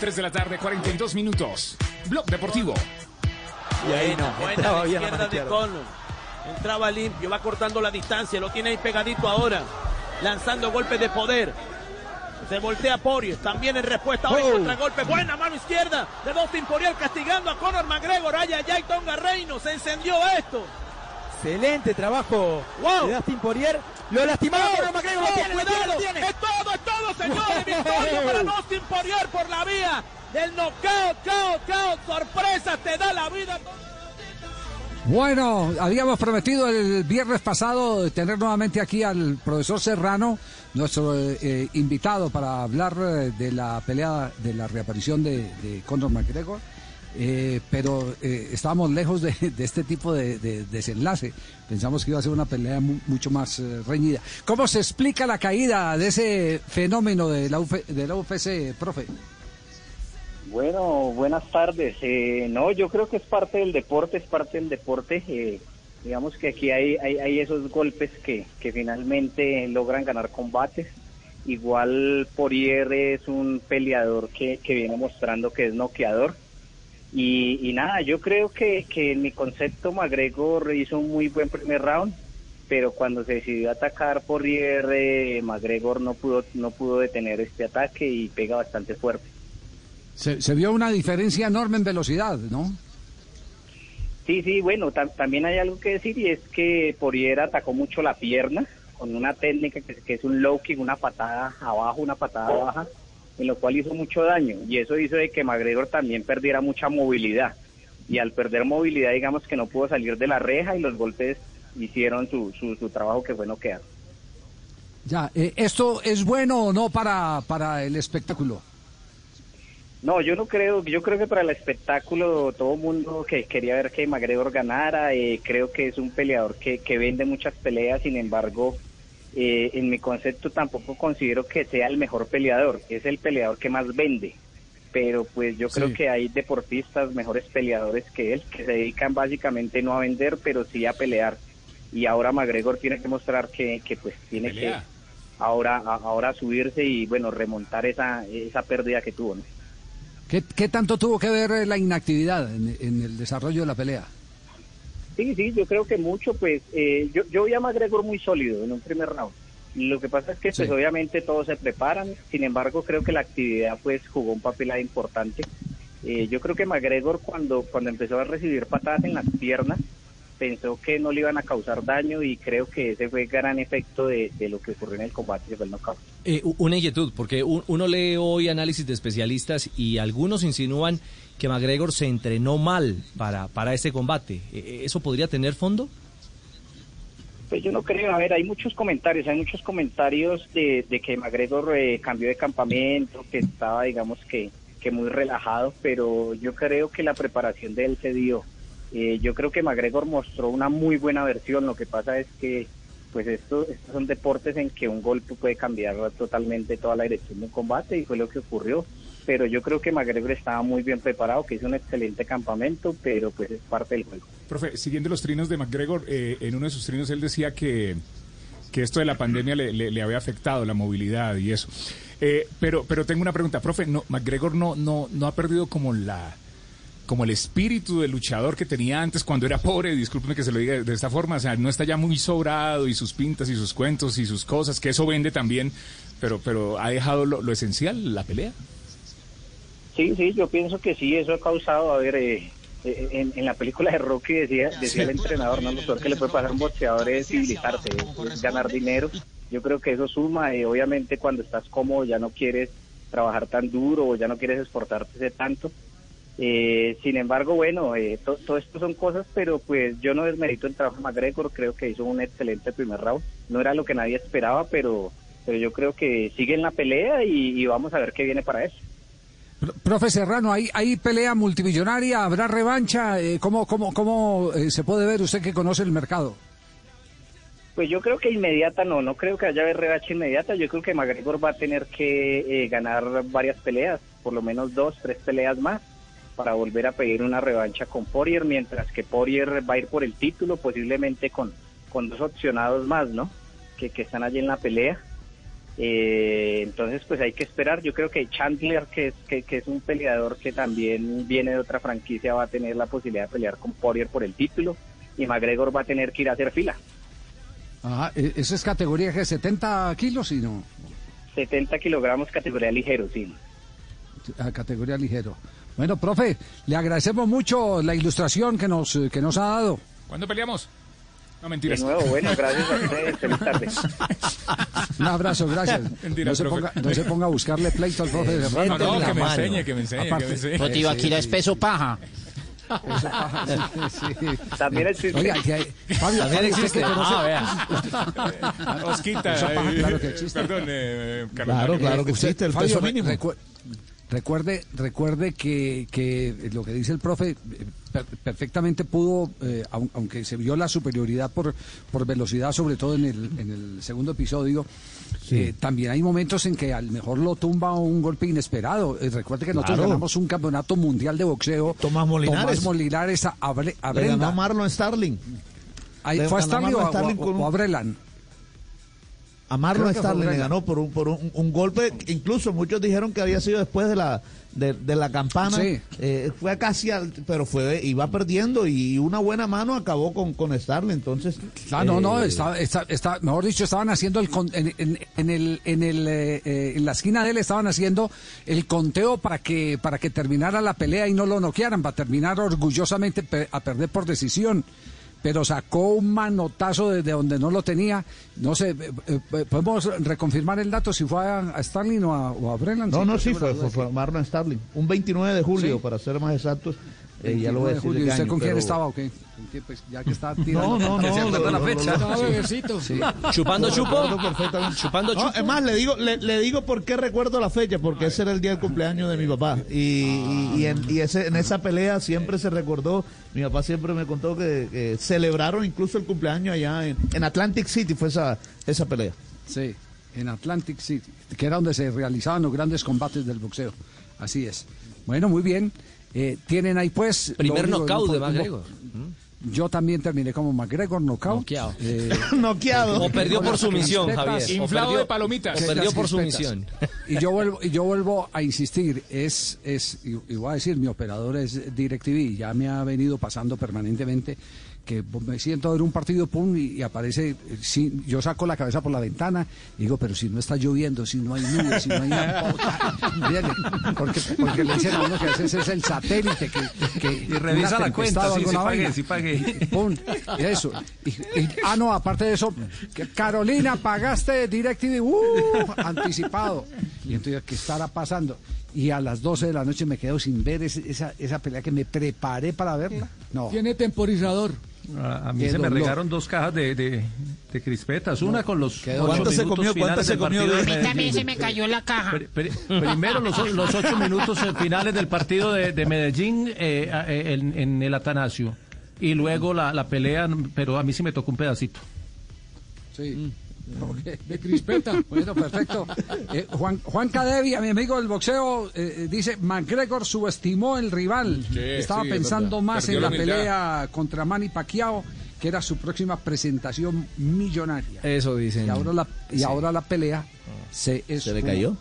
3 de la tarde, 42 minutos. Blog Deportivo. Y ahí no, Buena entraba bien a izquierda de. Conor. Entraba limpio, va cortando la distancia, lo tiene ahí pegadito ahora. Lanzando golpes de poder. Se voltea Poirier, también en respuesta ahora Oh. contra golpe. Buena mano izquierda de Dustin Poirier castigando a Conor McGregor. Ay, ay, Tonga Reino, se encendió esto. Excelente trabajo Wow. de Dustin Poirier. Lo lastimaba ¡Oh! Conor McGregor. ¡Oh, tiene, lo tiene, cuidado! lo tiene. Es todo, es todo, señores. Victoria para Dustin Poirier por la vía del knockout, cao, cao. Sorpresa, te da la vida. Bueno, habíamos prometido el viernes pasado tener nuevamente aquí al profesor Serrano, nuestro eh, eh, invitado para hablar eh, de la pelea, de la reaparición de, de Conor McGregor. Eh, pero eh, estábamos lejos de, este tipo de, de desenlace. Pensamos que iba a ser una pelea mu- mucho más eh, reñida. ¿Cómo se explica la caída de ese fenómeno de la, UF de la UFC, profe? Bueno, buenas tardes. Eh, no, yo creo que es parte del deporte, es parte del deporte. Eh, digamos que aquí hay, hay, esos golpes que, finalmente logran ganar combates. Igual Poirier es un peleador que viene mostrando que es noqueador. Y, y nada, yo creo que, que en mi concepto McGregor hizo un muy buen primer round, pero cuando se decidió atacar Poirier, eh, McGregor no pudo, no pudo detener este ataque y pega bastante fuerte. Se, se vio una diferencia enorme en velocidad, ¿no? Sí, sí, bueno, tam- también hay algo que decir y es que Poirier atacó mucho la pierna con una técnica que, que es un low kick, una patada abajo, una patada baja, en lo cual hizo mucho daño y eso hizo de que McGregor también perdiera mucha movilidad y al perder movilidad digamos que no pudo salir de la reja y los golpes hicieron su, su, su trabajo que fue noquear. Ya, eh, ¿esto es bueno o no para, para el espectáculo? No, yo no creo, yo creo que para el espectáculo todo el mundo que quería ver que McGregor ganara, eh, creo que es un peleador que, que vende muchas peleas, sin embargo, eh, en mi concepto tampoco considero que sea el mejor peleador, es el peleador que más vende, pero pues yo creo Sí. que hay deportistas mejores peleadores que él, que se dedican básicamente no a vender, pero sí a pelear, y ahora McGregor tiene que mostrar que, que pues tiene Pelea. que ahora, ahora subirse y bueno, remontar esa, esa pérdida que tuvo, ¿no? ¿Qué, qué tanto tuvo que ver la inactividad en, en el desarrollo de la pelea? Sí, sí, yo creo que mucho, pues eh, yo, yo vi a McGregor muy sólido en un primer round. Lo que pasa es que pues obviamente todos se preparan, sin embargo creo que la actividad pues jugó un papel importante. Eh, yo creo que McGregor cuando, cuando empezó a recibir patadas en las piernas pensó que no le iban a causar daño y creo que ese fue el gran efecto de, de lo que ocurrió en el combate, knockout. Eh, una inquietud, porque un- uno lee hoy análisis de especialistas y algunos insinúan que McGregor se entrenó mal para, para este combate. Eh, ¿Eso podría tener fondo? Pues yo no creo, a ver, hay muchos comentarios, hay muchos comentarios de, de que McGregor eh, cambió de campamento, que estaba, digamos, que, que muy relajado, pero yo creo que la preparación de él se dio. Eh, yo creo que McGregor mostró una muy buena versión, lo que pasa es que pues esto, estos son deportes en que un golpe puede cambiar totalmente toda la dirección de un combate y fue lo que ocurrió. Pero yo creo que McGregor estaba muy bien preparado, que hizo un excelente campamento, pero pues es parte del juego. Profe, siguiendo los trinos de McGregor, eh, en uno de sus trinos él decía que, que esto de la pandemia le, le- había afectado la movilidad y eso. Eh, pero, pero tengo una pregunta, profe, no, McGregor no, no, no ha perdido como la como el espíritu del luchador que tenía antes cuando era pobre, discúlpeme que se lo diga de esta forma, o sea, no está ya muy sobrado y sus pintas y sus cuentos y sus cosas, que eso vende también, pero, pero ha dejado lo, lo esencial, la pelea. Sí, sí, yo pienso que sí, eso ha causado, a ver, eh, eh, en, en la película de Rocky decía, decía el entrenador, no, lo peor que le puede pasar a un boxeador es civilizarse, es, ganar dinero. Yo creo que eso suma, eh, obviamente cuando estás cómodo ya no quieres trabajar tan duro o ya no quieres exportarte tanto. Eh, sin embargo, bueno, eh, to- todo esto son cosas, pero pues yo no desmerito el trabajo de McGregor, creo que hizo un excelente primer round. No era lo que nadie esperaba, pero, pero yo creo que sigue en la pelea y, y vamos a ver qué viene para eso. Pro- Profe Serrano, ¿hay, hay pelea multimillonaria? ¿Habrá revancha? Eh, ¿Cómo, cómo, cómo eh, se puede ver usted que conoce el mercado? Pues yo creo que inmediata no, no creo que haya revancha inmediata. Yo creo que McGregor va a tener que eh, ganar varias peleas, por lo menos dos, tres peleas más, para volver a pedir una revancha con Poirier, mientras que Poirier va a ir por el título, posiblemente con, con dos opcionados más, ¿no? Que, que están allí en la pelea. Eh, entonces, pues hay que esperar. Yo creo que Chandler, que es, que, que es un peleador que también viene de otra franquicia, va a tener la posibilidad de pelear con Poirier por el título y McGregor va a tener que ir a hacer fila. Ajá, e- ¿eso es categoría que 70 kilos y no? 70 kilogramos categoría ligero, sí. A categoría ligero. Bueno, profe, le agradecemos mucho la ilustración que nos, eh, que nos ha dado. ¿Cuándo peleamos? No, De mentiras. nuevo, bueno, gracias a ustedes. Feliz tarde. Un abrazo, gracias. Mentira, no, se profe. ponga, no se ponga a buscarle pleito al profe de No, no, la que me enseñe, que me enseñe, Aparte- que me enseñe. No te iba a quitar espeso paja. Sí, sí. También existe. Oiga, que hay- Fabio, También existe. que conoce- Ah, vea. Osquita. Eso pasa, eh, claro que existe. Perdón, eh, Carlos Claro, claro que existe el Fabio, peso mínimo. recu- recuerde, recuerde que, que lo que dice el profe eh, per- perfectamente pudo, eh, aun- aunque se vio la superioridad por, por velocidad, sobre todo en el, en el segundo episodio, eh, también hay momentos en que a lo mejor lo tumba un golpe inesperado. Eh, recuerde que nosotros Claro. ganamos un campeonato mundial de boxeo. Tomás Molinares. Tomás Molinares a, a Bre- a Le ganó Brenda. a Marlon Starling. Ahí ¿Fue a o, Starling o- a Brelan? A Marlon Starling le ganó por un, por un, un golpe, incluso muchos dijeron que había sido después de la de, de la campana. Sí. Eh, fue casi, al- pero fue iba perdiendo y una buena mano acabó con, con Starling. Entonces, Ah, no, no, eh, está, está, está- mejor dicho, estaban haciendo el con- en, en- en el, en el, eh, en la esquina de él estaban haciendo el conteo para que, para que terminara la pelea y no lo noquearan, para terminar orgullosamente a perder por decisión. Pero sacó un manotazo desde donde no lo tenía. No sé, eh, eh, podemos reconfirmar el dato si fue a, a Starling o a, o a Brennan. No, no, sí, fue, fue, fue Marlon Starling. Un 29 de julio, Sí. para ser más exactos. Eh, ya lo voy a decir. de Julio, ¿y qué ¿Usted año, con quién pero- estaba o qué? ¿Con quién, pues, ya que está tirando. No, no, no. ¿Se acuerda lo- la fecha? lo- lo- bebecito. Sí. ¿Chupando chupo? ¿Chupando No, chupo? es más, le digo, le, le digo por qué recuerdo la fecha, porque ese era el día del cumpleaños de mi papá. Y, y- y en, y ese, en esa pelea siempre se recordó, mi papá siempre me contó que, que celebraron incluso el cumpleaños allá en, en Atlantic City, fue esa, esa pelea. Sí, en Atlantic City, que era donde se realizaban los grandes combates del boxeo. Así es. Bueno, muy bien. Eh, tienen ahí pues... Primer knockout no de McGregor. Yo también terminé como McGregor, knockout. Noqueado. Eh, Noqueado. O perdió por sumisión. Javier. Inflado perdió- de palomitas. O perdió por sumisión. Y yo vuelvo, y yo vuelvo a insistir, es, es, y, y voy a decir, mi operador es DirecTV, y ya me ha venido pasando permanentemente que me siento a ver un partido, pum, y, y aparece, eh, sí, yo saco la cabeza por la ventana y digo, pero si no está lloviendo, si no hay nubes, si no hay nada, porque, porque le dicen a uno que a veces es el satélite que, que Y revisa la cuenta, sí, pagué, vaina. sí pagué. Pum, y eso. Y, y- ah, no, aparte de eso, que Carolina, pagaste DirecTV, ¡uh! anticipado. Y entonces, ¿qué estará pasando? Y a las 12 de la noche me quedo sin ver ese- esa, esa pelea que me preparé para verla. No. Tiene temporizador. A, a mí Qué se me regaron dos cajas de, de, de crispetas, una con los. ¿Cuántas se minutos comió? finales ¿Cuántas se del comió? partido de A mí. También se me cayó la caja. Pri- pri- primero los, ocho minutos eh, finales del partido de, de Medellín eh, eh, en, en el Atanasio y luego la, la pelea, pero a mí sí me tocó un pedacito. Sí. De crispeta. Bueno, perfecto. Eh, Juan, Juan Cadevia, mi amigo del boxeo, eh, eh, dice, McGregor subestimó el rival. Sí, Estaba sí, es pensando más Perdió en la pelea contra Manny Pacquiao, que era su próxima presentación millonaria. Eso dicen. Y ahora la, y ahora la pelea se ¿Se le cayó?